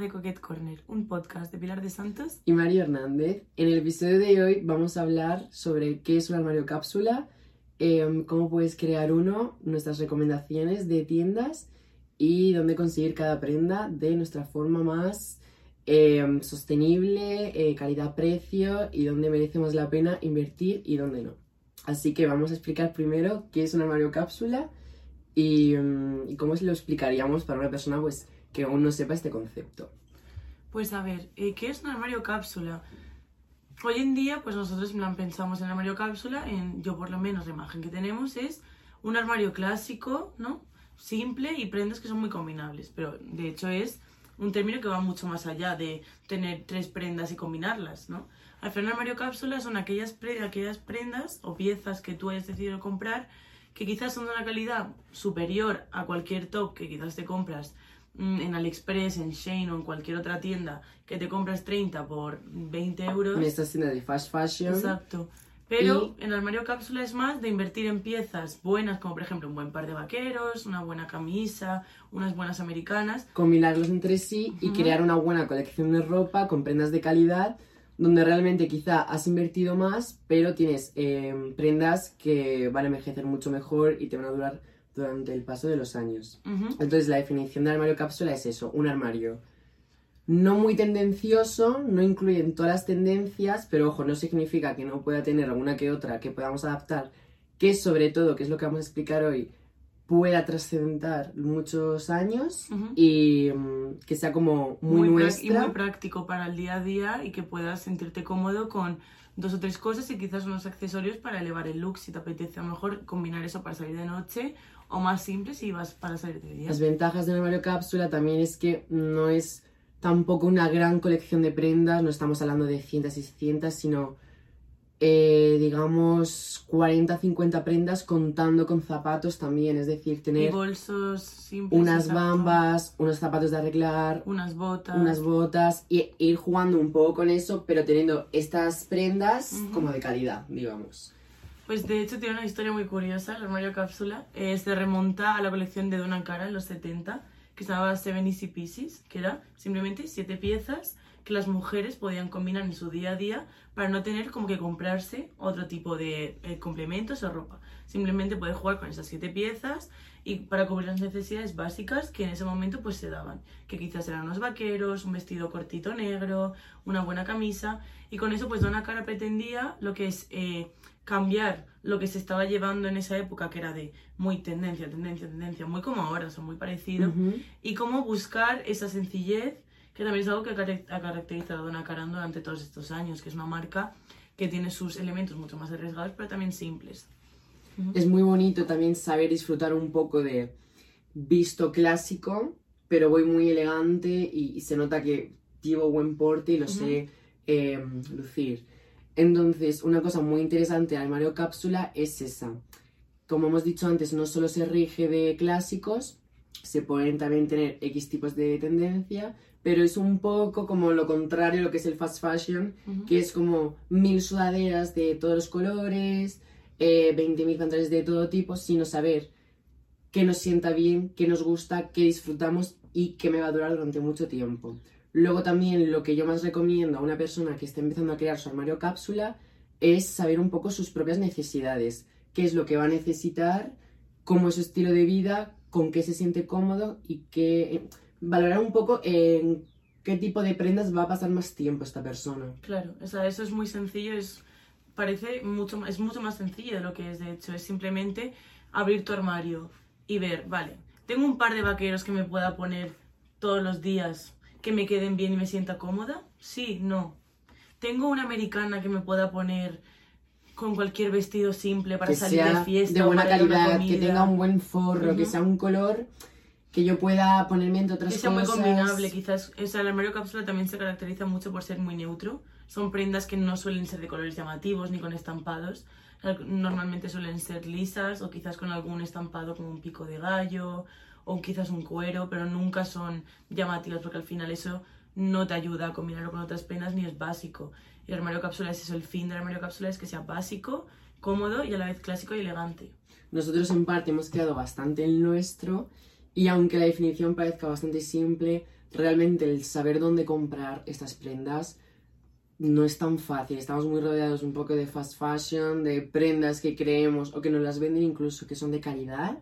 de Coquette Corner, un podcast de Pilar de Santos y Mario Hernández. En el episodio de hoy vamos a hablar sobre qué es un armario cápsula, em, cómo puedes crear uno, nuestras recomendaciones de tiendas y dónde conseguir cada prenda de nuestra forma más em, sostenible, eh, calidad-precio y dónde merece más la pena invertir y dónde no. Así que vamos a explicar primero qué es un armario cápsula y, em, y cómo se lo explicaríamos para una persona pues que aún no sepa este concepto. Pues a ver, eh, ¿qué es un armario cápsula? Hoy en día, pues nosotros pensamos en armario cápsula, en yo por lo menos la imagen que tenemos es un armario clásico, ¿no? Simple y prendas que son muy combinables, pero de hecho es un término que va mucho más allá de tener tres prendas y combinarlas, ¿no? Al final, armario cápsula son aquellas, aquellas prendas o piezas que tú hayas decidido comprar que quizás son de una calidad superior a cualquier top que quizás te compras en AliExpress, en Shane o en cualquier otra tienda que te compras 30 por 20 euros. En estas tiendas de fast fashion. Exacto. Pero en el armario cápsula es más de invertir en piezas buenas, como por ejemplo un buen par de vaqueros, una buena camisa, unas buenas americanas. Combinarlos entre sí y crear una buena colección de ropa con prendas de calidad, donde realmente quizá has invertido más, pero tienes eh, prendas que van a envejecer mucho mejor y te van a durar durante el paso de los años. Entonces la definición de armario cápsula es eso, un armario. No muy tendencioso, no incluye todas las tendencias, pero ojo, no significa que no pueda tener alguna que otra que podamos adaptar, que sobre todo, que es lo que vamos a explicar hoy, pueda trascender muchos años y mm, que sea como muy, muy Y muy práctico para el día a día y que puedas sentirte cómodo con dos o tres cosas y quizás unos accesorios para elevar el look si te apetece a lo mejor combinar eso para salir de noche o más simple si vas para salir de día. Las ventajas de armario cápsula también es que no es tampoco una gran colección de prendas, no estamos hablando de cientos y cientos, sino eh, digamos 40, 50 prendas contando con zapatos también, es decir, tener bolsos simples, unas bambas, unos zapatos de arreglar, unas botas, unas botas y ir jugando un poco con eso, pero teniendo estas prendas como de calidad, digamos. Pues de hecho tiene una historia muy curiosa, el armario cápsula, eh, se remonta a la colección de Donna Cara en los 70, que se llamaba Seven Easy Pieces, que era simplemente siete piezas que las mujeres podían combinar en su día a día para no tener como que comprarse otro tipo de eh, complementos o ropa. Simplemente puedes jugar con esas siete piezas y para cubrir las necesidades básicas que en ese momento pues se daban, que quizás eran unos vaqueros, un vestido cortito negro, una buena camisa y con eso pues Donna Cara pretendía lo que es eh, cambiar lo que se estaba llevando en esa época que era de muy tendencia, tendencia, tendencia, muy como ahora, son muy parecido y cómo buscar esa sencillez que también es algo que ha caracterizado a Donna Karan durante todos estos años, que es una marca que tiene sus elementos mucho más arriesgados, pero también simples. Es muy bonito también saber disfrutar un poco de visto clásico, pero voy muy elegante y, se nota que llevo buen porte y lo sé em, lucir. Entonces, una cosa muy interesante del armario cápsula es esa. Como hemos dicho antes, no solo se rige de clásicos, se pueden también tener X tipos de tendencia, pero es un poco como lo contrario a lo que es el fast fashion, que es como mil sudaderas de todos los colores, eh, 20.000 pantalones de todo tipo, sino saber qué nos sienta bien, qué nos gusta, qué disfrutamos y qué me va a durar durante mucho tiempo. Luego también lo que yo más recomiendo a una persona que esté empezando a crear su armario cápsula es saber un poco sus propias necesidades, qué es lo que va a necesitar, cómo es su estilo de vida, con qué se siente cómodo y qué valorar un poco en qué tipo de prendas va a pasar más tiempo esta persona. Claro, o sea, eso es muy sencillo, es parece mucho es mucho más sencillo de lo que es de hecho, es simplemente abrir tu armario y ver, vale, tengo un par de vaqueros que me pueda poner todos los días que me queden bien y me sienta cómoda? Sí, no. Tengo una americana que me pueda poner con cualquier vestido simple para salir de fiesta. De buena calidad, que tenga un buen forro, que sea un color que yo pueda ponerme entre otras que sea muy combinable, quizás. O sea, el armario cápsula también se caracteriza mucho por ser muy neutro. Son prendas que no suelen ser de colores llamativos ni con estampados. Normalmente suelen ser lisas o quizás con algún estampado como un pico de gallo o quizás un cuero, pero nunca son llamativas porque al final eso no te ayuda a combinarlo con otras prendas ni es básico. El armario cápsula es eso, el fin del armario cápsula es que sea básico, cómodo y a la vez clásico y elegante. Nosotros en parte hemos creado bastante el nuestro y aunque la definición parezca bastante simple, realmente el saber dónde comprar estas prendas no es tan fácil. Estamos muy rodeados un poco de fast fashion, de prendas que creemos o que nos las venden incluso que son de calidad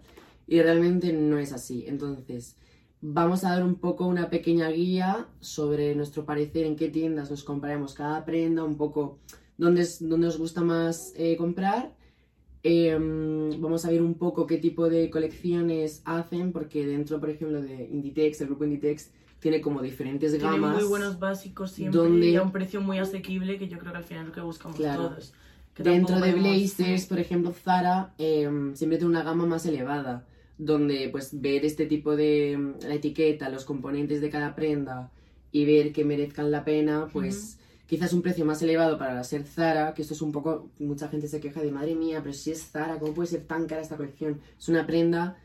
y realmente no es así. Entonces, vamos a dar un poco una pequeña guía sobre nuestro parecer en qué tiendas nos compraremos cada prenda, un poco dónde, es, dónde os gusta más eh, comprar. Em, vamos a ver un poco qué tipo de colecciones hacen, porque dentro, por ejemplo, de Inditex, el grupo Inditex, tiene como diferentes Tiene gamas. muy buenos básicos siempre donde- y a un precio muy asequible que yo creo que al final es lo que buscamos Claro. todos. Que Dentro de blazers, por ejemplo, Zara em, siempre tiene una gama más elevada, donde pues ver este tipo de la etiqueta, los componentes de cada prenda y ver que merezcan la pena, pues quizás un precio más elevado para ser Zara, que esto es un poco, mucha gente se queja de madre mía, pero si es Zara, ¿cómo puede ser tan cara esta colección? Es una prenda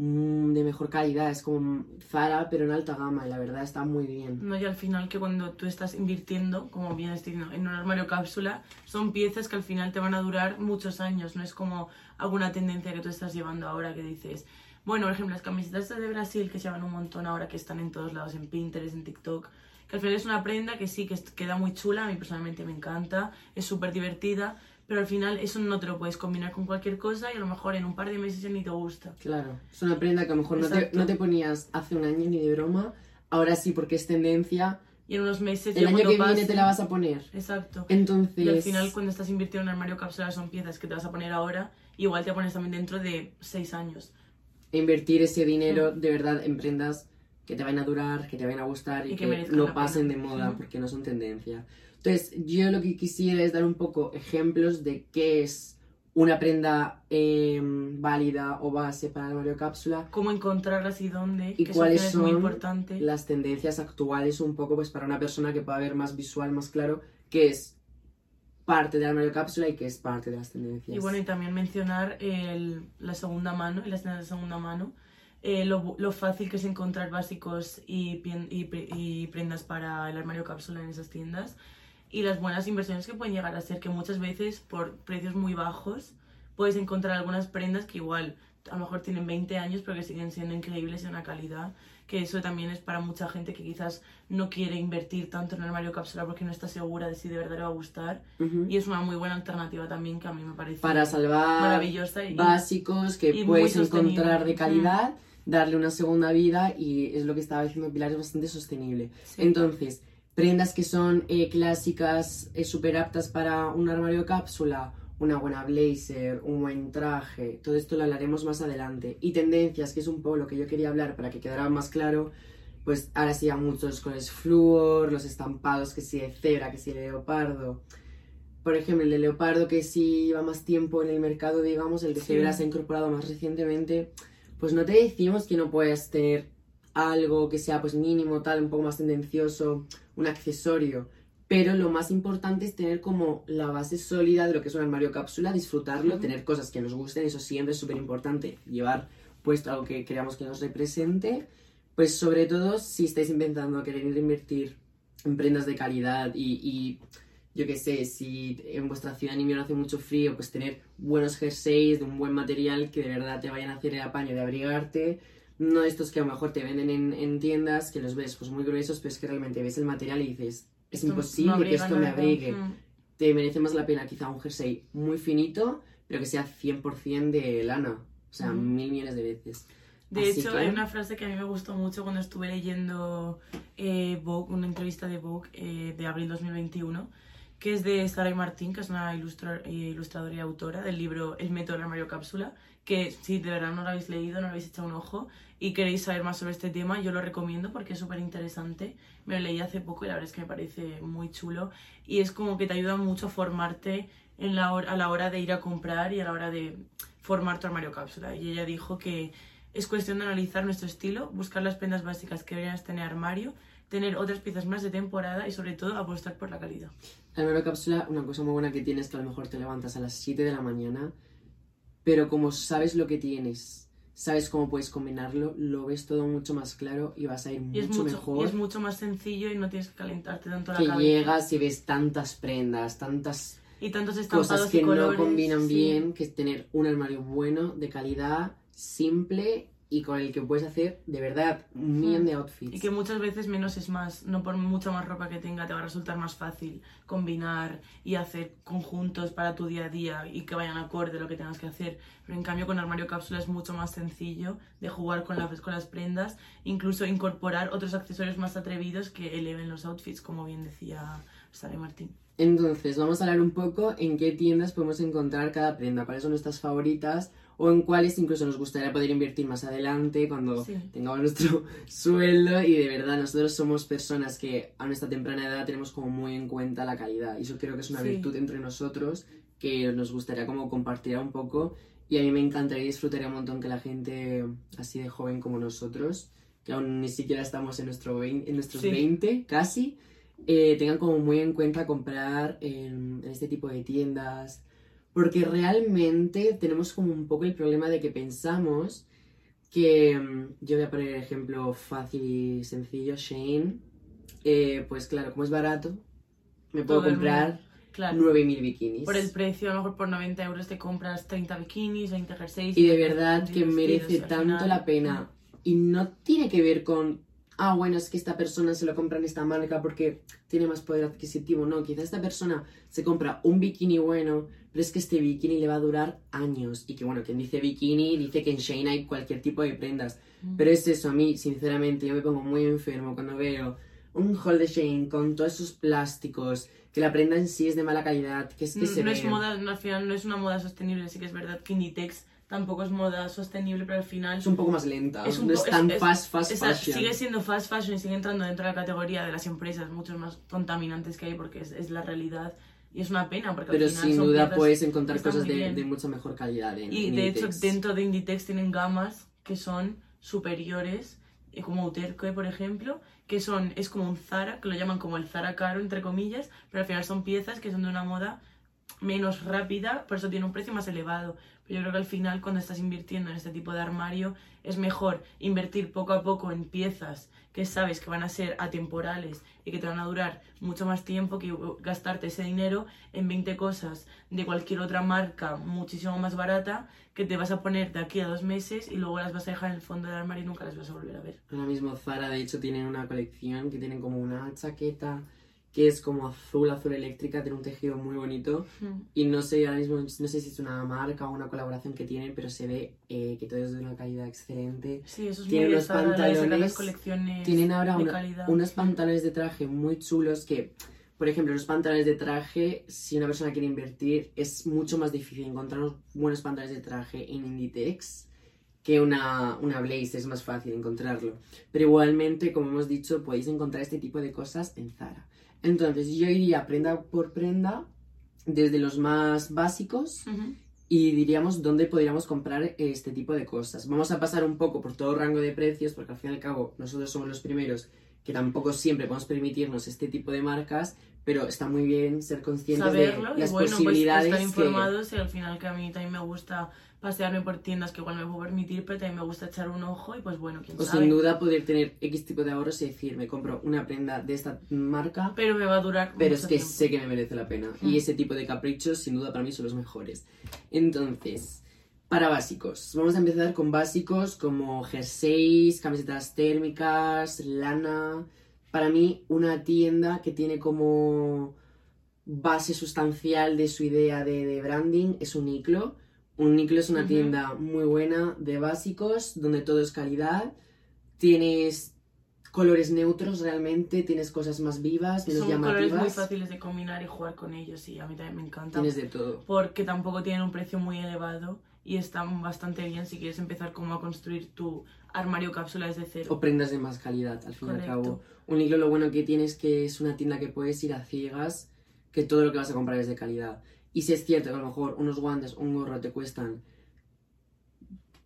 de mejor calidad, es como Zara, pero en alta gama, y la verdad está muy bien. No, y al final que cuando tú estás invirtiendo, como bien estoy diciendo, en un armario cápsula, son piezas que al final te van a durar muchos años. No es como alguna tendencia que tú estás llevando ahora que dices, bueno, por ejemplo, las camisetas de Brasil que se llevan un montón ahora, que están en todos lados, en Pinterest, en TikTok, que al final es una prenda que sí, que queda muy chula, a mí personalmente me encanta, es súper divertida, pero al final eso no te lo puedes combinar con cualquier cosa y a lo mejor en un par de meses ya ni te gusta. Claro, es una prenda que a lo mejor no te, no te ponías hace un año ni de broma, ahora sí porque es tendencia, Y en unos meses el ya año que viene te la vas a poner. Exacto. Entonces, Y al final, cuando estás invirtiendo en un armario cápsula, son piezas que te vas a poner ahora. Igual te pones también dentro de seis años. invertir ese dinero de verdad en prendas que te vayan a durar, que te vayan a gustar y, Y que no pasen pena. de moda porque no son tendencia. Entonces, yo lo que quisiera es dar un poco ejemplos de qué es una prenda eh, válida o base para el armario cápsula, Cómo encontrarlas y dónde. ¿Y que cuáles son muy importante. las tendencias actuales un poco pues para una persona que pueda ver más visual, más claro, qué es parte del armario cápsula y qué es parte de las tendencias. Y bueno, y también mencionar el- la segunda mano, y las tiendas de segunda mano. eh, lo, lo fácil que es encontrar básicos y, y y prendas para el armario cápsula en esas tiendas. Y las buenas inversiones que pueden llegar a ser que muchas veces por precios muy bajos puedes encontrar algunas prendas que igual a lo mejor tienen 20 años pero que siguen siendo increíbles en una calidad. Que eso también es para mucha gente que quizás no quiere invertir tanto en el armario cápsula porque no está segura de si de verdad le va a gustar. Ujú. Y es una muy buena alternativa también que a mí me parece para salvar maravillosa y básicos que y puedes encontrar de Mm. calidad, darle una segunda vida y es lo que estaba diciendo Pilar, es bastante sostenible. Sí. Entonces, prendas que son eh, clásicas, eh, súper aptas para un armario cápsula, una buena blazer, un buen traje, todo esto lo hablaremos más adelante. Y tendencias, que es un poco lo que yo quería hablar para que quedara más claro, pues ahora sí a muchos colores flúor, los estampados que sí de cebra, que sí de leopardo. Por ejemplo, el de leopardo que sí lleva más tiempo en el mercado, digamos, el de Sí. cebra se ha incorporado más recientemente, pues no te decimos que no puedas tener algo que sea pues mínimo, tal, un poco más tendencioso, un accesorio. Pero lo más importante es tener como la base sólida de lo que es un armario cápsula, disfrutarlo, tener cosas que nos gusten, eso siempre es súper importante, llevar puesto algo que creamos que nos represente. Pues sobre todo si estáis intentando querer invertir en prendas de calidad y, y yo qué sé, si en vuestra ciudad en invierno hace mucho frío, pues tener buenos jerseys de un buen material que de verdad te vayan a hacer el apaño de abrigarte. No estos que a lo mejor te venden en, en tiendas, que los ves pues muy gruesos, pero es que realmente ves el material y dices, es Esto imposible que esto me abrigue. Mm. Te merece más la pena quizá un jersey muy finito, pero que sea 100% de lana. O sea, mil millones de veces. De Así hecho, que- hay una frase que a mí me gustó mucho cuando estuve leyendo eh, Vogue, una entrevista de Vogue eh, de abril 2021, que es de Sara Martín, que es una ilustra- eh, ilustradora y autora del libro El método del armario cápsula, que si de verdad no lo habéis leído, no lo habéis echado un ojo y queréis saber más sobre este tema, yo lo recomiendo porque es súper interesante. Me lo leí hace poco y la verdad es que me parece muy chulo y es como que te ayuda mucho a formarte en la a la hora de ir a comprar y a la hora de formar tu armario cápsula. Y ella dijo que es cuestión de analizar nuestro estilo, buscar las prendas básicas que deberías tener armario, tener otras piezas más de temporada y sobre todo apostar por la calidad. La armario cápsula, una cosa muy buena que tienes es que a lo mejor te levantas a las 7 de la mañana, pero como sabes lo que tienes, sabes cómo puedes combinarlo, lo ves todo mucho más claro y vas a ir mucho, mucho, mejor y es mucho más sencillo y no tienes que calentarte tanto la que cabeza. llegas y ves tantas prendas, tantas Y tantos cosas que y colores. no combinan sí. bien, que es tener un armario bueno, de calidad, simple y con el que puedes hacer de verdad un millón de outfits. Y que muchas veces menos es más, no por mucha más ropa que tenga te va a resultar más fácil combinar y hacer conjuntos para tu día a día y que vayan acorde a lo que tengas que hacer. Pero en cambio con armario cápsula es mucho más sencillo de jugar con, las con las prendas, incluso incorporar otros accesorios más atrevidos que eleven los outfits, como bien decía Sara Martín. Entonces, vamos a hablar un poco en qué tiendas podemos encontrar cada prenda, cuáles son nuestras favoritas o en cuáles incluso nos gustaría poder invertir más adelante cuando tengamos nuestro sueldo. Y de verdad nosotros somos personas que a nuestra temprana edad tenemos como muy en cuenta la calidad. Y eso creo que es una virtud entre nosotros que nos gustaría como compartir un poco. Y a mí me encantaría y disfrutaría un montón que la gente así de joven como nosotros que aún ni siquiera estamos en, nuestro en nuestros 20 casi eh, tengan como muy en cuenta comprar en este tipo de tiendas porque realmente tenemos como un poco el problema de que pensamos que, mm, yo voy a poner el ejemplo fácil y sencillo, Shane, eh, pues claro, como es barato, me puedo comprar claro. 9.000 bikinis. Por el precio, a lo mejor por 90 euros te compras 30 bikinis, 20 jerseys. Y de verdad que merece tanto la pena. Y no tiene que ver con ah, bueno, es que esta persona se lo compra en esta marca porque tiene más poder adquisitivo. No, quizá esta persona se compra un bikini bueno, pero es que este bikini le va a durar años. Y que bueno, quien dice bikini dice que en Shane hay cualquier tipo de prendas. Mm. Pero es eso, a mí, sinceramente, yo me pongo muy enfermo cuando veo un haul de Shane con todos esos plásticos, que la prenda en sí es de mala calidad, que es que no, se no es moda, no, al final no es una moda sostenible, sí que es verdad que Inditex tampoco es moda sostenible, pero al final... Es un poco más lenta, es no es tan fast, fast fashion. Sigue siendo fast fashion y sigue entrando dentro de la categoría de las empresas mucho más contaminantes que hay porque es, es la realidad. Y es una pena porque Pero al final sin duda puedes encontrar cosas de, de, mucha mejor calidad. En, y de hecho dentro de Inditex tienen gamas que son superiores, eh, como Uterque por ejemplo, que son, es como un Zara, que lo llaman como el Zara caro entre comillas, pero al final son piezas que son de una moda menos rápida, por eso tiene un precio más elevado. Pero yo creo que al final cuando estás invirtiendo en este tipo de armario es mejor invertir poco a poco en piezas que sabes que van a ser atemporales y que te van a durar mucho más tiempo que gastarte ese dinero en 20 cosas de cualquier otra marca muchísimo más barata que te vas a poner de aquí a dos meses y luego las vas a dejar en el fondo del armario y nunca las vas a volver a ver. Ahora mismo Zara de hecho tienen una colección que tienen como una chaqueta que es como azul, azul eléctrica, tiene un tejido muy bonito. Hmm. Y no sé, ahora mismo, no sé si es una marca o una colaboración que tienen, pero se ve eh, que todo es de una calidad excelente. Sí, eso es tienen muy unos pantalones, colecciones Tienen ahora unos pantalones de traje muy chulos que, por ejemplo, los pantalones de traje, si una persona quiere invertir, es mucho más difícil encontrar unos buenos pantalones de traje en Inditex que una, una Blaze, es más fácil encontrarlo. Pero igualmente, como hemos dicho, podéis encontrar este tipo de cosas en Zara. Entonces yo iría prenda por prenda, desde los más básicos, y diríamos dónde podríamos comprar este tipo de cosas. Vamos a pasar un poco por todo rango de precios, porque al fin y al cabo nosotros somos los primeros que tampoco siempre podemos permitirnos este tipo de marcas, pero está muy bien ser conscientes de las pues, posibilidades. estar informados y al final que a mí también me gusta pasearme por tiendas que igual me puedo permitir, pero también me gusta echar un ojo y pues bueno, quién o sabe. sin duda poder tener X tipo de ahorros y decir, me compro una prenda de esta marca. Pero me va a durar Pero es que sé que me merece la pena. Y mm. ese tipo de caprichos, sin duda, para mí son los mejores. Entonces, para básicos. Vamos a empezar con básicos como jerseys, camisetas térmicas, lana. Para mí, una tienda que tiene como base sustancial de su idea de, de branding es un Uniqlo Uniqlo es una tienda muy buena de básicos, donde todo es calidad. Tienes colores neutros realmente, tienes cosas más vivas, menos Son llamativas. colores muy fáciles de combinar y jugar con ellos y a mí también me encanta. Tienes de todo. Porque tampoco tienen un precio muy elevado y están bastante bien si quieres empezar como a construir tu armario cápsula desde cero. O prendas de más calidad, al fin y al cabo. Uniqlo lo bueno que tiene es que es una tienda que puedes ir a ciegas, que todo lo que vas a comprar es de calidad. Y si es cierto que a lo mejor unos guantes un gorro te cuestan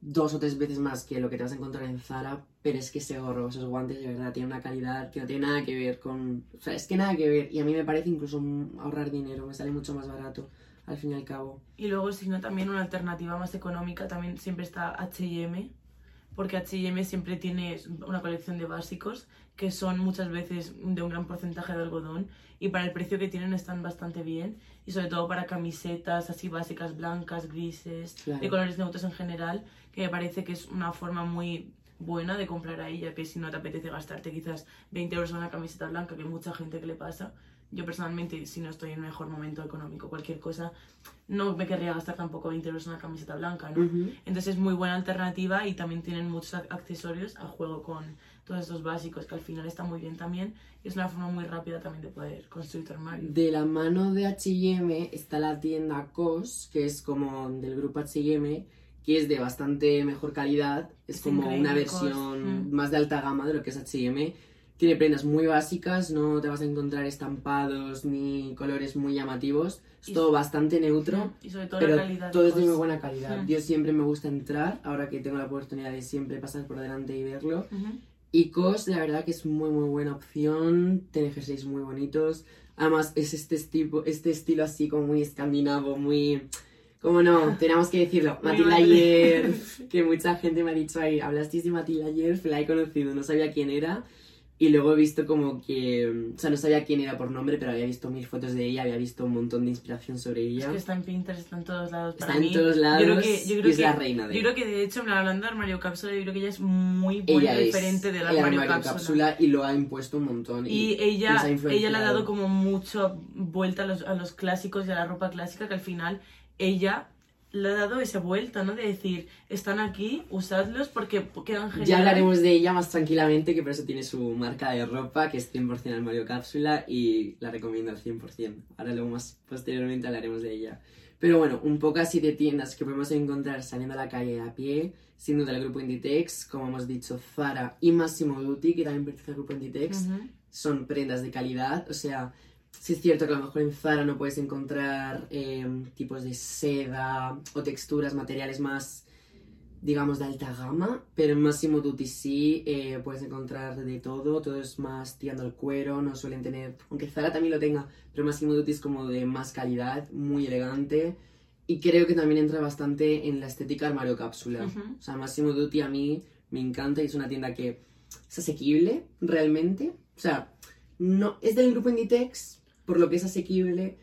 dos o tres veces más que lo que te vas a encontrar en Zara, pero es que ese gorro, esos guantes de verdad tienen una calidad que no tiene nada que ver con... O sea, es que nada que ver. Y a mí me parece incluso ahorrar dinero, me sale mucho más barato al fin y al cabo. Y luego, si no, también una alternativa más económica, también siempre está H&M, porque H&M siempre tiene una colección de básicos que son muchas veces de un gran porcentaje de algodón y para el precio que tienen están bastante bien y sobre todo para camisetas así básicas blancas, grises, Claro. de colores neutros en general, que me parece que es una forma muy buena de comprar ahí, ya que si no te apetece gastarte quizás 20 euros en una camiseta blanca, que hay mucha gente que le pasa. Yo personalmente, si no estoy en mejor momento económico, cualquier cosa, no me querría gastar tampoco 20 euros en una camiseta blanca, ¿no? Entonces es muy buena alternativa y también tienen muchos ac- accesorios a juego con todos estos básicos que al final está muy bien también y es una forma muy rápida también de poder construir tu armario. De la mano de H&M está la tienda COS, que es como del grupo H&M, que es de bastante mejor calidad. Es Es como una versión Mm. más de alta gama de lo que es H&M. Tiene prendas muy básicas, no te vas a encontrar estampados ni colores muy llamativos. Es Y- todo bastante neutro. Y sobre todo Pero la calidad. todo es de COS. muy buena calidad. Mm. Yo siempre me gusta entrar, ahora que tengo la oportunidad de siempre pasar por delante y verlo. Ujú. Y COS, la verdad que es muy muy buena opción. Tiene jerseys muy bonitos. Además, es este, tipo, este estilo así como muy escandinavo, muy... ¿Cómo no? Tenemos que decirlo. Matilda ayer, que mucha gente me ha dicho ahí, hablasteis de Matilda ayer, la he conocido, no sabía quién era. Y luego he visto como que... O sea, no sabía quién era por nombre, pero había visto mil fotos de ella, había visto un montón de inspiración sobre Es ella. que está en Pinterest, está en todos lados. Está en todos lados yo creo que, yo creo y es que- la reina de Yo creo que de hecho, plan, hablando de armario cápsula, yo creo que ella es muy buen ella es referente del el armario, armario cápsula. cápsula y lo ha impuesto un montón. Y ella, ha ella le ha dado como mucho vuelta a los, a los clásicos y a la ropa clásica que al final ella le ha dado esa vuelta, ¿no? De decir, están aquí, usadlos porque quedan genial. Ya hablaremos de ella más tranquilamente, que por eso tiene su marca de ropa, que es 100% Armario Cápsula, y la recomiendo al 100%. Ahora luego más posteriormente hablaremos de ella. Pero bueno, un poco así de tiendas que podemos encontrar saliendo a la calle a pie, sin duda el grupo Inditex, como hemos dicho, Zara y Massimo Dutti, que también pertenece al grupo Inditex, Ujú. son prendas de calidad, o sea, sí es cierto que a lo mejor en Zara no puedes encontrar eh, tipos de seda o texturas, materiales más, digamos, de alta gama, pero en Massimo Dutti sí eh, puedes encontrar de todo, todo es más tirando al cuero, no suelen tener, aunque Zara también lo tenga, pero Massimo Dutti es como de más calidad, muy elegante. Y creo que también entra bastante en la estética armario cápsula. Ujú. O sea, Massimo Dutti a mí me encanta y es una tienda que es asequible, realmente. O sea, no es del grupo Inditex, por lo que es asequible,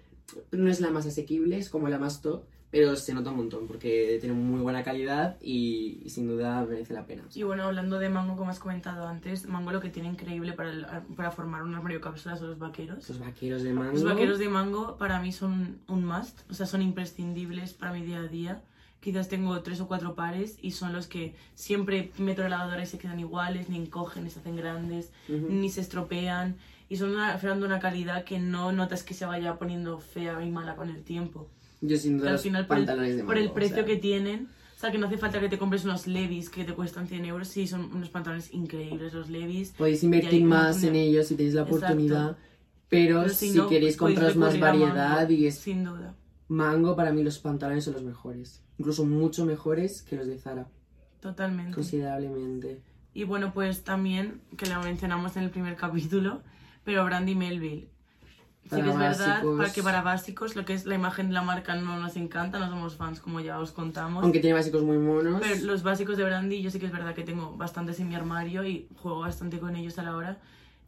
no es la más asequible, es como la más top, pero se nota un montón porque tiene muy buena calidad y, y sin duda merece la pena. Y bueno, hablando de Mango, como has comentado antes, Mango lo que tiene increíble para, el- para formar un armario cápsula son los vaqueros. Esos vaqueros de mango. Los vaqueros de mango para mí son un must, o sea, son imprescindibles para mi día a día. Quizás tengo tres o cuatro pares y son los que siempre meto en la lavadora y se quedan iguales, ni encogen, ni se hacen grandes, Ujú. ni se estropean. Y son de una calidad que no notas que se vaya poniendo fea y mala con el tiempo. Yo sin duda al los final, por el, pantalones de por el o precio sea, que tienen, o sea, que no hace falta que te compres unos Levis que te cuestan 100 euros. Sí, son unos pantalones increíbles los Levis. Podéis invertir más en ellos si tenéis la Exacto. oportunidad. Pero, Pero si, no, queréis podéis compraros más a Mango, variedad y es Sin duda. mango, para mí los pantalones son los mejores. Incluso mucho mejores que los de Zara, Totalmente. considerablemente. Y bueno, pues también, que lo mencionamos en el primer capítulo, pero Brandy Melville. Sí que es verdad básicos. para que para básicos lo que es la imagen de la marca no nos encanta, no somos fans como ya os contamos. Aunque tiene básicos muy monos. Pero los básicos de Brandy yo sí que es verdad que tengo bastantes en mi armario y juego bastante con ellos a la hora.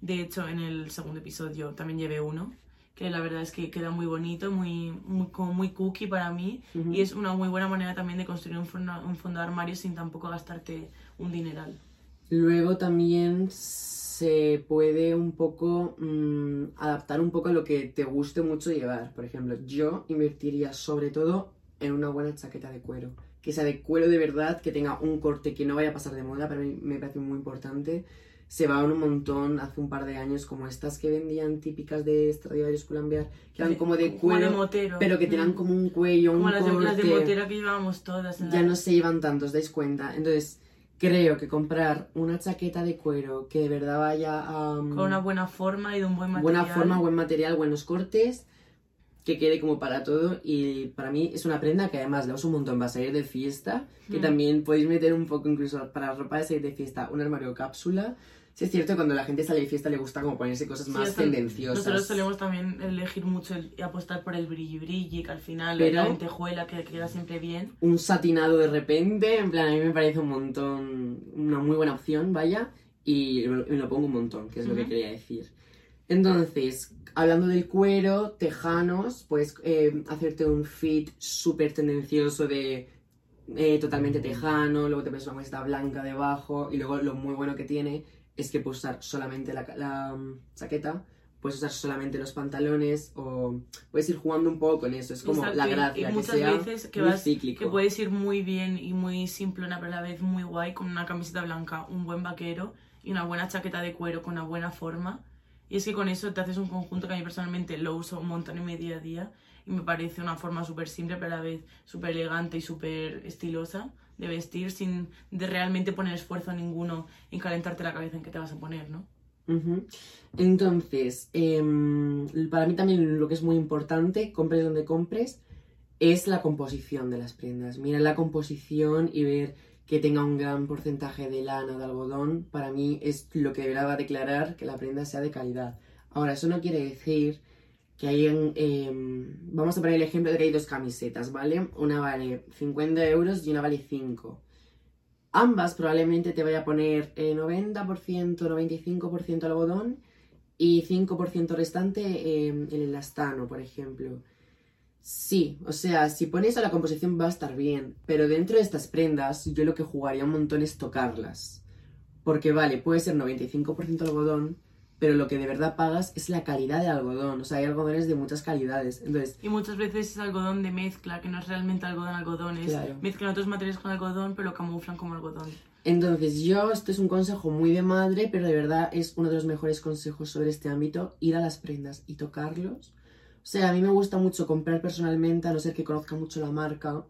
De hecho, en el segundo episodio también llevé uno, que la verdad es que queda muy bonito, muy, muy, como muy cookie para mí. Ujú. Y es una muy buena manera también de construir un fondo, un fondo de armario sin tampoco gastarte un dineral. Luego también se puede un poco mm, adaptar un poco a lo que te guste mucho llevar. Por ejemplo, yo invertiría sobre todo en una buena chaqueta de cuero. Que sea de cuero de verdad, que tenga un corte que no vaya a pasar de moda, para mí me parece muy importante. Se va un montón hace un par de años como estas que vendían típicas de Stradivarius Pull&Bear, que eran como de Como de cuero, pero que tenían Mm. como un cuello, un Como las de, las de corte motera que llevábamos todas. ya la- no se llevan tanto, os dais cuenta. Entonces, creo que comprar una chaqueta de cuero que de verdad vaya a mm, Con una buena forma y de un buen material. buena forma, buen material, buenos cortes, que quede como para todo. Y para mí es una prenda que además la uso un montón para salir de fiesta, que Mm. también podéis meter un poco incluso para ropa de salir de fiesta, un armario cápsula. Sí, es cierto, cuando la gente sale de fiesta le gusta como ponerse cosas más tendenciosas. Nosotros solemos también elegir mucho el- y apostar por el brilli brilli, que al final Pero- la lentejuela que queda siempre bien. Un satinado de repente, en plan, a mí me parece un montón, una muy buena opción, vaya, y me lo- pongo un montón, que es lo que quería decir. Entonces, hablando del cuero, tejanos, puedes eh, hacerte un fit súper tendencioso de eh, totalmente tejano, luego te pones una camiseta blanca debajo, y luego lo muy bueno que tiene es que puedes usar solamente la, mm, chaqueta, puedes usar solamente los pantalones, o puedes ir jugando un poco con eso, es como Exacto, la gracia, y que muchas sea veces que muy vas- cíclico. Que puedes ir muy bien y muy simplona, pero a la vez muy guay, con una camiseta blanca, un buen vaquero y una buena chaqueta de cuero con una buena forma. Y es que con eso te haces un conjunto que a mí personalmente lo uso un montón en mi día a día y me parece una forma súper simple, pero a la vez súper elegante y súper estilosa de vestir sin de realmente poner esfuerzo ninguno en calentarte la cabeza en qué te vas a poner, ¿no? Entonces, em, para mí también lo que es muy importante, compres donde compres, es la composición de las prendas. Mira la composición y ver que tenga un gran porcentaje de lana de algodón, para mí es lo que deberá declarar que la prenda sea de calidad. Ahora, eso no quiere decir que hay en, em, vamos a poner el ejemplo de que hay dos camisetas, ¿vale? Una vale 50 euros y una vale 5. Ambas probablemente te vaya a poner eh, 90%, 95% algodón y 5% restante eh, el elastano, por ejemplo. Sí, o sea, si pones a la composición va a estar bien, pero dentro de estas prendas yo lo que jugaría un montón es tocarlas. Porque vale, puede ser 95% algodón, pero lo que de verdad pagas es la calidad del algodón. O sea, hay algodones de muchas calidades. Entonces, Y muchas veces es algodón de mezcla, que no es realmente algodón algodón, es Claro. mezclan otros materiales con algodón, pero lo camuflan como algodón. Entonces, yo, esto es un consejo muy de madre, pero de verdad es uno de los mejores consejos sobre este ámbito, ir a las prendas y tocarlos. O sea, a mí me gusta mucho comprar personalmente, a no ser que conozca mucho la marca,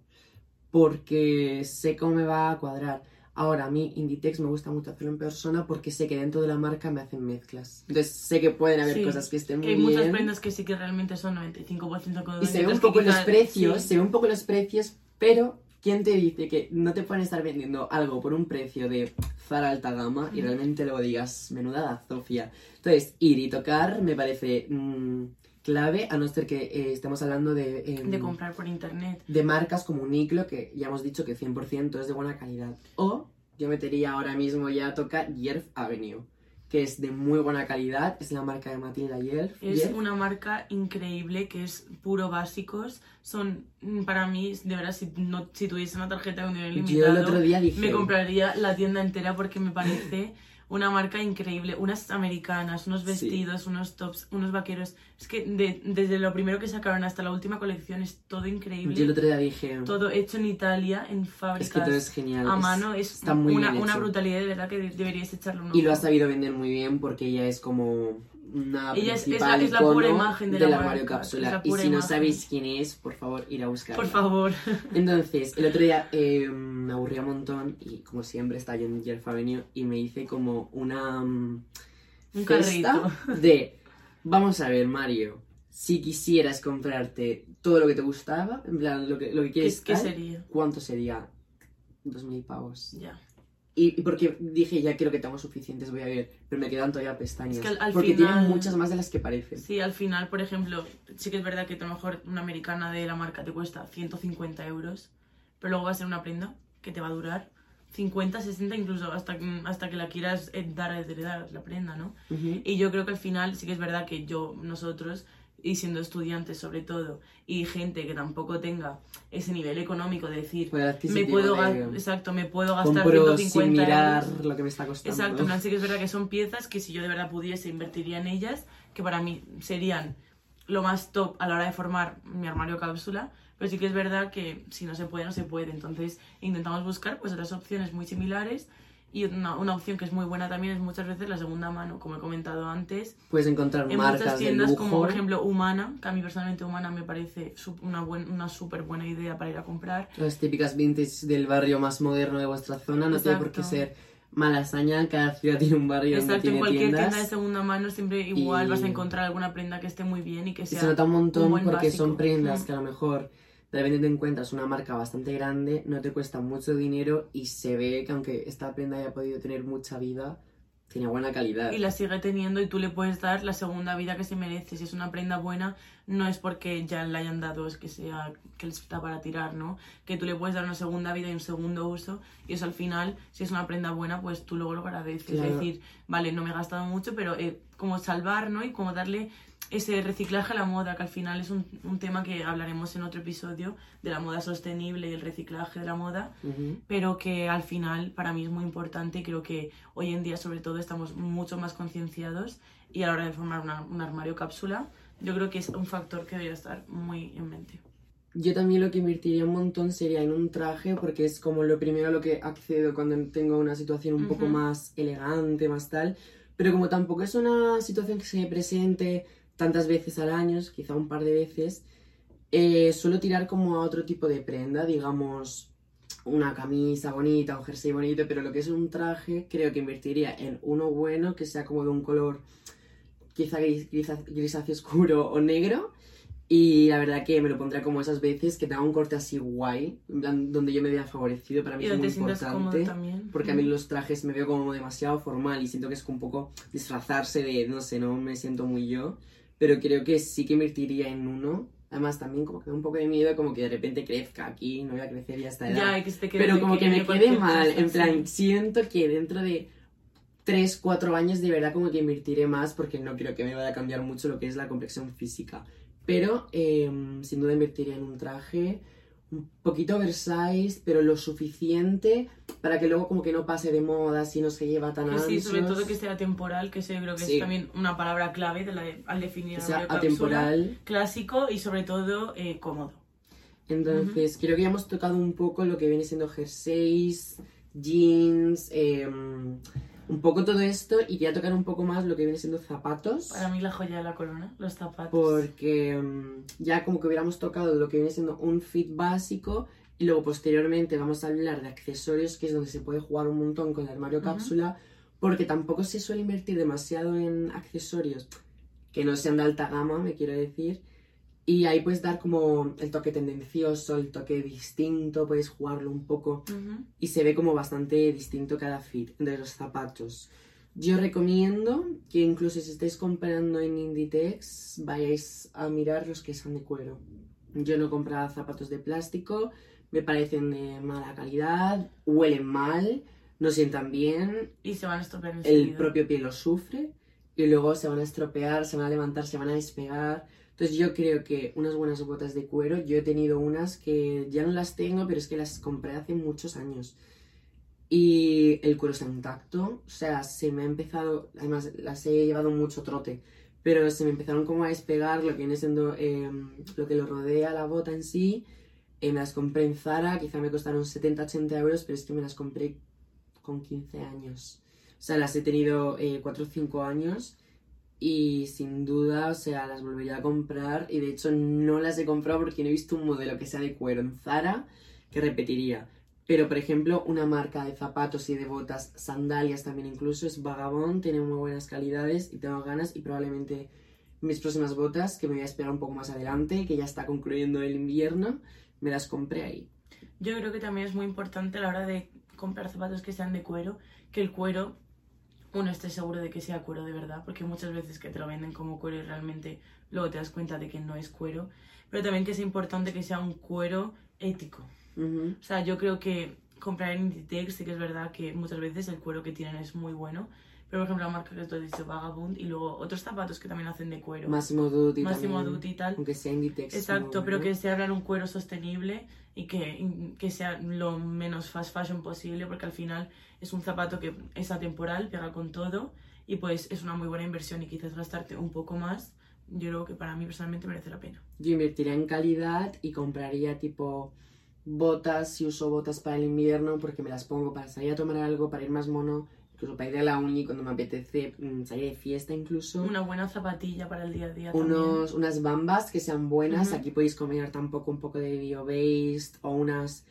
porque sé cómo me va a cuadrar. Ahora, a mí Inditex me gusta mucho hacerlo en persona porque sé que dentro de la marca me hacen mezclas. Entonces, sé que pueden haber Sí, cosas que estén muy hay bien. muchas prendas que sí que realmente son 95% algodón. Y se ve un que poco los precios, sí. se ve un poco los precios, pero ¿quién te dice que no te pueden estar vendiendo algo por un precio de Zara alta gama y realmente luego digas, menuda Sofía? Entonces, ir y tocar me parece mm, clave, a no ser que eh, estemos hablando de, em, de comprar por internet. de marcas como Uniqlo, que ya hemos dicho que 100% es de buena calidad. O yo metería ahora mismo ya a tocar Yerf Avenue, que es de muy buena calidad, es la marca de Matilda Yerf. Es Yerf. una marca increíble que es puro básicos. Son, mm, para mí, de verdad, si, no, si tuviese una tarjeta con dinero Yo ilimitado, el otro día dije... me compraría la tienda entera porque me parece una marca increíble. Unas americanas, unos Sí. vestidos, unos tops, unos vaqueros. Es que de- desde lo primero que sacaron hasta la última colección es todo increíble. Yo el otro día dije... Todo hecho en Italia, en Es que fábricas todo es genial. a mano. Es está muy una, bien una brutalidad de verdad que de- deberíais echarle un ojo. Y lo ha sabido vender muy bien porque ella es como una Ella es- la- es la pura imagen de la marca, armario es cápsula. la Y si no sabéis quién es, por favor, ir a buscarla. Por favor. Entonces, el otro día eh, me aburría un montón y como siempre estaba yo en Yerf Avenue y me hice como una mm, Un festa carrito. de, vamos a ver Mario, si quisieras comprarte todo lo que te gustaba, en plan, lo que, lo que ¿Qué, quieres, qué tal, sería? ¿cuánto sería? Dos mil pavos. Ya. Y, y porque dije, ya creo que tengo suficientes, voy a ver, pero me quedan todavía pestañas. Es que al- al porque final- tienen muchas más de las que parecen. Sí, al final, por ejemplo, sí que es verdad que a lo mejor una americana de la marca te cuesta 150 euros, pero luego va a ser una prenda que te va a durar 50, 60, incluso hasta, que- hasta que la quieras eh, dar a heredar la prenda, ¿no? Ujú. Y yo creo que al final sí que es verdad que yo, nosotros, y siendo estudiantes sobre todo, y gente que tampoco tenga ese nivel económico de decir, Poder me puedo, de- exacto, me puedo gastar Compro 150 sin mirar euros. lo que me está costando. Exacto, sí que es verdad que son piezas que si yo de verdad pudiese invertiría en ellas, que para mí serían lo más top a la hora de formar mi armario cápsula, pero sí que es verdad que si no se puede, no se puede. Entonces intentamos buscar pues otras opciones muy similares y una, una opción que es muy buena también es muchas veces la segunda mano, como he comentado antes. Puedes encontrar En marcas muchas de tiendas lujo. como por ejemplo Humana, que a mí personalmente Humana me parece una, buen, una súper buena idea para ir a comprar. Las típicas vintage del barrio más moderno de vuestra zona. No tiene por qué ser malasaña. Cada ciudad tiene un barrio donde Exacto, en tiene cualquier tiendas. tienda de segunda mano siempre igual Y- vas a encontrar alguna prenda que esté muy bien y que Y sea se nota un montón un buen porque son prendas Mm. que a lo mejor de repente te encuentras una marca bastante grande, no te cuesta mucho dinero y se ve que aunque esta prenda haya podido tener mucha vida, tenía buena calidad. y la sigue teniendo y tú le puedes dar la segunda vida que se merece. Si es una prenda buena, no es porque ya le hayan dado, es que sea que les está para tirar, ¿no? Que tú le puedes dar una segunda vida y un segundo uso y eso al final, si es una prenda buena, pues tú luego lo agradeces. Claro. Es decir, vale, no me he gastado mucho, pero como salvar, ¿no? Y como darle ese reciclaje a la moda, que al final es un, un tema que hablaremos en otro episodio de la moda sostenible y el reciclaje de la moda Ujú. pero que al final para mí es muy importante y creo que hoy en día sobre todo estamos mucho más concienciados y a la hora de formar una- un armario cápsula yo creo que es un factor que debería estar muy en mente. Yo también lo que invertiría un montón sería en un traje, porque es como lo primero a lo que accedo cuando tengo una situación un poco Ujú. más elegante, más tal. Pero como tampoco es una situación que se presente tantas veces al año, quizá un par de veces, eh, suelo tirar como a otro tipo de prenda, digamos una camisa bonita, un jersey bonito, pero lo que es un traje, creo que invertiría en uno bueno, que sea como de un color quizá gris, grisáceo oscuro o negro. Y la verdad que me lo pondré como esas veces que tenga un corte así guay, en plan, donde yo me vea favorecido, para mí Y es muy importante. también. Porque a mí los trajes me veo como demasiado formal y siento que es un poco disfrazarse de, no sé, no me siento muy yo. Pero creo que sí que invertiría en uno. Además también como que me da un poco de miedo como que de repente crezca aquí, no voy a crecer ya hasta edad. Ya, que se te quede Pero como que me pequeño, quede mal, cosa, en plan, sí. siento que dentro de 3, 4 años de verdad como que invertiré más porque no creo que me vaya a cambiar mucho lo que es la complexión física. Pero eh, sin duda invertiría en un traje un poquito oversize, pero lo suficiente para que luego como que no pase de moda si no se lleva tan Que sí, sobre todo que sea temporal, que eso yo creo que Sí. es también una palabra clave de la de- al definir que sea cápsula. atemporal. Clásico y sobre todo eh, cómodo. Entonces, creo que ya hemos tocado un poco lo que viene siendo jerseys, jeans, eh, un poco todo esto y quería tocar un poco más lo que viene siendo zapatos. Para mí la joya de la corona, los zapatos. Porque mm, ya como que hubiéramos tocado lo que viene siendo un fit básico y luego posteriormente vamos a hablar de accesorios, que es donde se puede jugar un montón con el armario cápsula, porque tampoco se suele invertir demasiado en accesorios que no sean de alta gama, me quiero decir. Y ahí puedes dar como el toque tendencioso, el toque distinto, puedes jugarlo un poco y se ve como bastante distinto cada fit de los zapatos. Yo recomiendo que incluso si estáis comprando en Inditex, vayáis a mirar los que son de cuero. Yo no compraba zapatos de plástico, me parecen de mala calidad, huelen mal, no sientan bien, Y se van a estropear el enseguida. propio pie lo sufre y luego se van a estropear, se van a levantar, se van a despegar. Entonces yo creo que unas buenas botas de cuero, yo he tenido unas que ya no las tengo, pero es que las compré hace muchos años. Y el cuero está intacto, o sea, se me ha empezado, además las he llevado mucho trote, pero se me empezaron como a despegar lo que viene siendo eh, lo que lo rodea la bota en sí. Eh, me las compré en Zara, quizá me costaron 70-80 euros, pero es que me las compré con 15 años. O sea, las he tenido 4 o 5 años y sin duda, o sea, las volvería a comprar y de hecho no las he comprado porque no he visto un modelo que sea de cuero en Zara que repetiría. Pero, por ejemplo, una marca de zapatos y de botas, sandalias también incluso, es Vagabond, tiene muy buenas calidades y tengo ganas y probablemente mis próximas botas, que me voy a esperar un poco más adelante, que ya está concluyendo el invierno, me las compré ahí. Yo creo que también es muy importante a la hora de comprar zapatos que sean de cuero, que el cuero uno esté seguro de que sea cuero de verdad, porque muchas veces que te lo venden como cuero y realmente luego te das cuenta de que no es cuero, pero también que es importante que sea un cuero ético. Ujú. O sea, yo creo que comprar en Inditex sí que es verdad que muchas veces el cuero que tienen es muy bueno, pero por ejemplo la marca que tú has dicho, Vagabond, y luego otros zapatos que también hacen de cuero. Massimo Dutti Máximo Dutti y tal. aunque sea Inditex. Exacto, no, pero que sea hablar un cuero sostenible y que, que sea lo menos fast fashion posible, porque al final es un zapato que es atemporal, pega con todo y pues es una muy buena inversión y quizás gastarte un poco más, yo creo que para mí personalmente merece la pena. Yo invertiría en calidad y compraría tipo botas, si uso botas para el invierno, porque me las pongo para salir a tomar algo, para ir más mono, incluso para ir a la uni cuando me apetece mm, salir de fiesta incluso. Una buena zapatilla para el día a día también. Unos, unas bambas que sean buenas, aquí podéis combinar tampoco un poco de bio-based o unas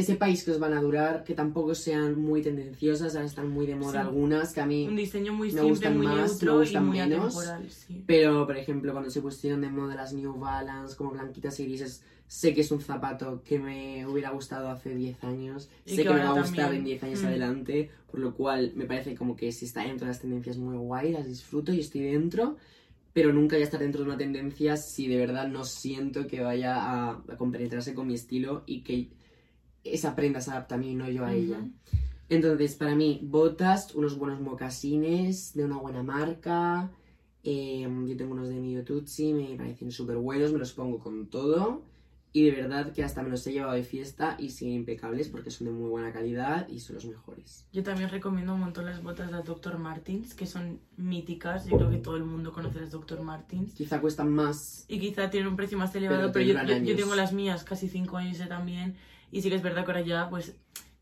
que sepáis que os van a durar, que tampoco sean muy tendenciosas, ahora están muy de moda Sí. algunas, que a mí Un diseño muy Me simple, gustan muy más, me y gustan muy menos. atemporal, sí. Pero, por ejemplo, cuando se pusieron de moda las New Balance, como blanquitas y grises, sé que es un zapato que me hubiera gustado hace 10 años. Y sé que me va a gustar en 10 años Mm. adelante, por lo cual me parece como que si está dentro de las tendencias muy guay, las disfruto y estoy dentro. Pero nunca voy a estar dentro de una tendencia si de verdad no siento que vaya a, a compenetrarse con mi estilo y que esa prenda se adapta a mí no yo a ella. Ujú. Entonces, para mí, botas, unos buenos mocasines de una buena marca. eh, yo tengo unos de Mio Tutsi, me parecen súper buenos, me los pongo con todo. Y de verdad que hasta me los he llevado de fiesta y siguen impecables porque son de muy buena calidad y son los mejores. Yo también recomiendo un montón las botas de Dr. Martins, que son míticas. Yo creo que todo el mundo conoce las Dr. Martins. Quizá cuestan más. Y quizá tienen un precio más elevado, Pero yo, yo- tengo las mías casi 5 años también. Y sí que es verdad que ahora ya pues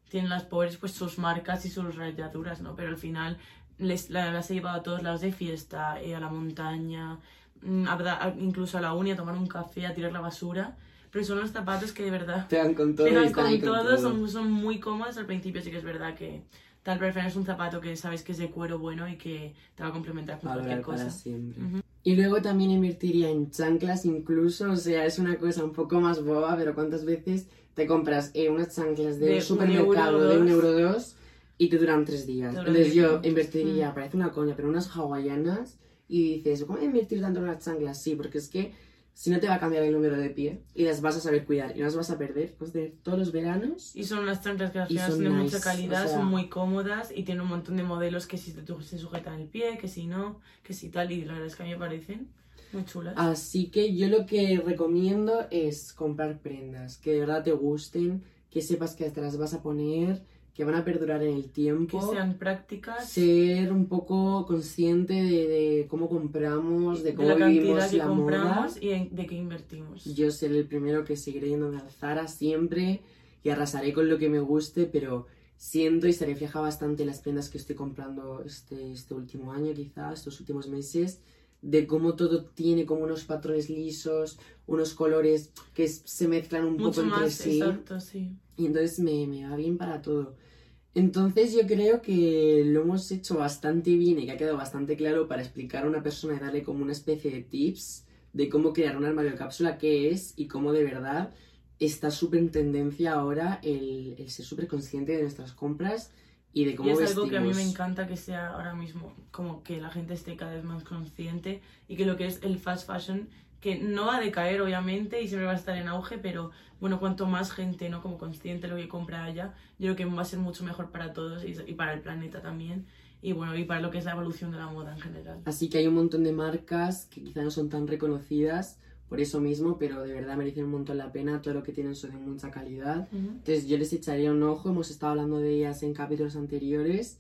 tienen las pobres pues sus marcas y sus rayaduras, ¿no? Pero al final les, la- las he llevado a todos lados de fiesta, eh, a la montaña, mm, a, a- incluso a la uni a tomar un café, a tirar la basura. Pero son los zapatos que de verdad Pegan con todo están ahí con con todo, todo. son, son muy cómodos. Al principio sí que es verdad que tal vez es un zapato que sabes que es de cuero bueno y que te va a complementar con cualquier para cosa. siempre. Ujú. Y luego también invertiría en chanclas incluso, o sea, es una cosa un poco más boba, pero ¿cuántas veces te compras eh, unas chanclas De un supermercado de un euro dos y te duran tres días? Duran Entonces yo minutos. invertiría, Mm. parece una coña, pero unas hawaianas y dices, ¿cómo invertir tanto en unas chanclas? Sí, porque es que si no te va a cambiar el número de pie y las vas a saber cuidar y no las vas a perder, pues de todos los veranos. Y son unas chanclas que al final son son de nice, mucha calidad, o sea- son muy cómodas y tienen un montón de modelos que si te, se sujetan el pie, que si no, que si tal. Y la verdad es que a mí me parecen muy chulas. Así que yo lo que recomiendo es comprar prendas que de verdad te gusten, que sepas que te las vas a poner, que van a perdurar en el que tiempo. sean prácticas, Ser un poco consciente de, de cómo compramos, de de cómo la cantidad vivimos que la moda. y de que invertimos. Yo seré el primero que seguiré yendo a Zara siempre y arrasaré con lo que me guste, pero siento y se refleja bastante en las prendas que estoy comprando este, este último año, quizás, estos últimos meses, de cómo todo tiene como unos patrones lisos, unos colores que se mezclan un Mucho poco entre más, sí. exacto, sí. Y entonces me, me va bien para todo. Entonces yo creo que lo hemos hecho bastante bien y que ha quedado bastante claro para explicar a una persona y darle como una especie de tips de cómo crear un armario cápsula, qué es y cómo de verdad está súper en tendencia ahora el, el ser súper consciente de nuestras compras y de cómo Y es vestimos. algo que a mí me encanta que sea ahora mismo, como que la gente esté cada vez más consciente y que lo que es el fast fashion, que no va a decaer obviamente y siempre va a estar en auge, pero bueno, cuanto más gente no como consciente de lo que compra allá, yo creo que va a ser mucho mejor para todos y, y para el planeta también y bueno, y para lo que es la evolución de la moda en general. Así que hay un montón de marcas que quizá no son tan reconocidas por eso mismo, pero de verdad merecen un montón la pena. Todo lo que tienen son de mucha calidad. Ujú. Entonces yo les echaría un ojo, hemos estado hablando de ellas en capítulos anteriores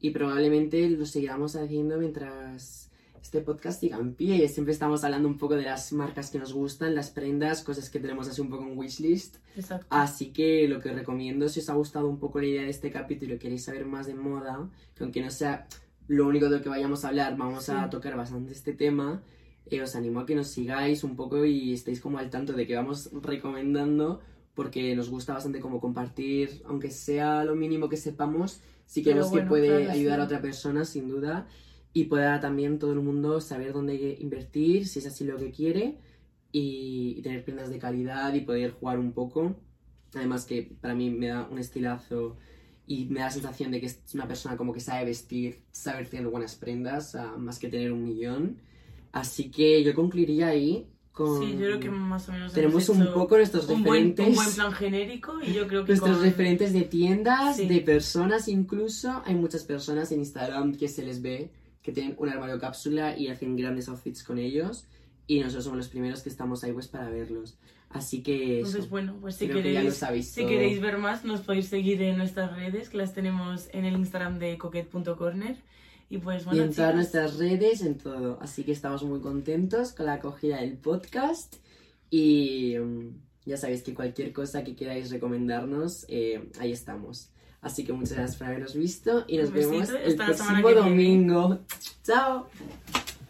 y probablemente lo seguiremos haciendo mientras este podcast siga en pie. Siempre estamos hablando un poco de las marcas que nos gustan, las prendas, cosas que tenemos así un poco en wishlist. Exacto. Así que lo que os recomiendo, si os ha gustado un poco la idea de este capítulo y queréis saber más de moda, que aunque no sea lo único de lo que vayamos a hablar, vamos a Sí. tocar bastante este tema, eh, os animo a que nos sigáis un poco y estéis como al tanto de que vamos recomendando, porque nos gusta bastante como compartir, aunque sea lo mínimo que sepamos, sí Pero creemos que bueno, puede claro, ayudar sí. a otra persona, sin duda, y pueda también todo el mundo saber dónde invertir, si es así lo que quiere, y, y tener prendas de calidad y poder jugar un poco. Además que para mí me da un estilazo y me da la sensación de que es una persona como que sabe vestir, sabe tener buenas prendas, más que tener un millón. Así que yo concluiría ahí con... Sí, yo creo que más o menos Tenemos un poco nuestros un buen, referentes, un buen plan genérico y yo creo que nuestros con- referentes de tiendas, Sí. de personas incluso. Hay muchas personas en Instagram que se les ve que tienen un armario cápsula y hacen grandes outfits con ellos. Y nosotros somos los primeros que estamos ahí pues para verlos. Así que eso. Entonces, bueno, pues si Creo que queréis, sabéis si queréis ver más, nos podéis seguir en nuestras redes, que las tenemos en el Instagram de coquet.corner. Y pues y en todas nuestras redes, en todo. Así que estamos muy contentos con la acogida del podcast. Y mm, ya sabéis que cualquier cosa que queráis recomendarnos, eh, ahí estamos. Así que muchas gracias por habernos visto y nos Un vemos el próximo domingo. ¡Chao!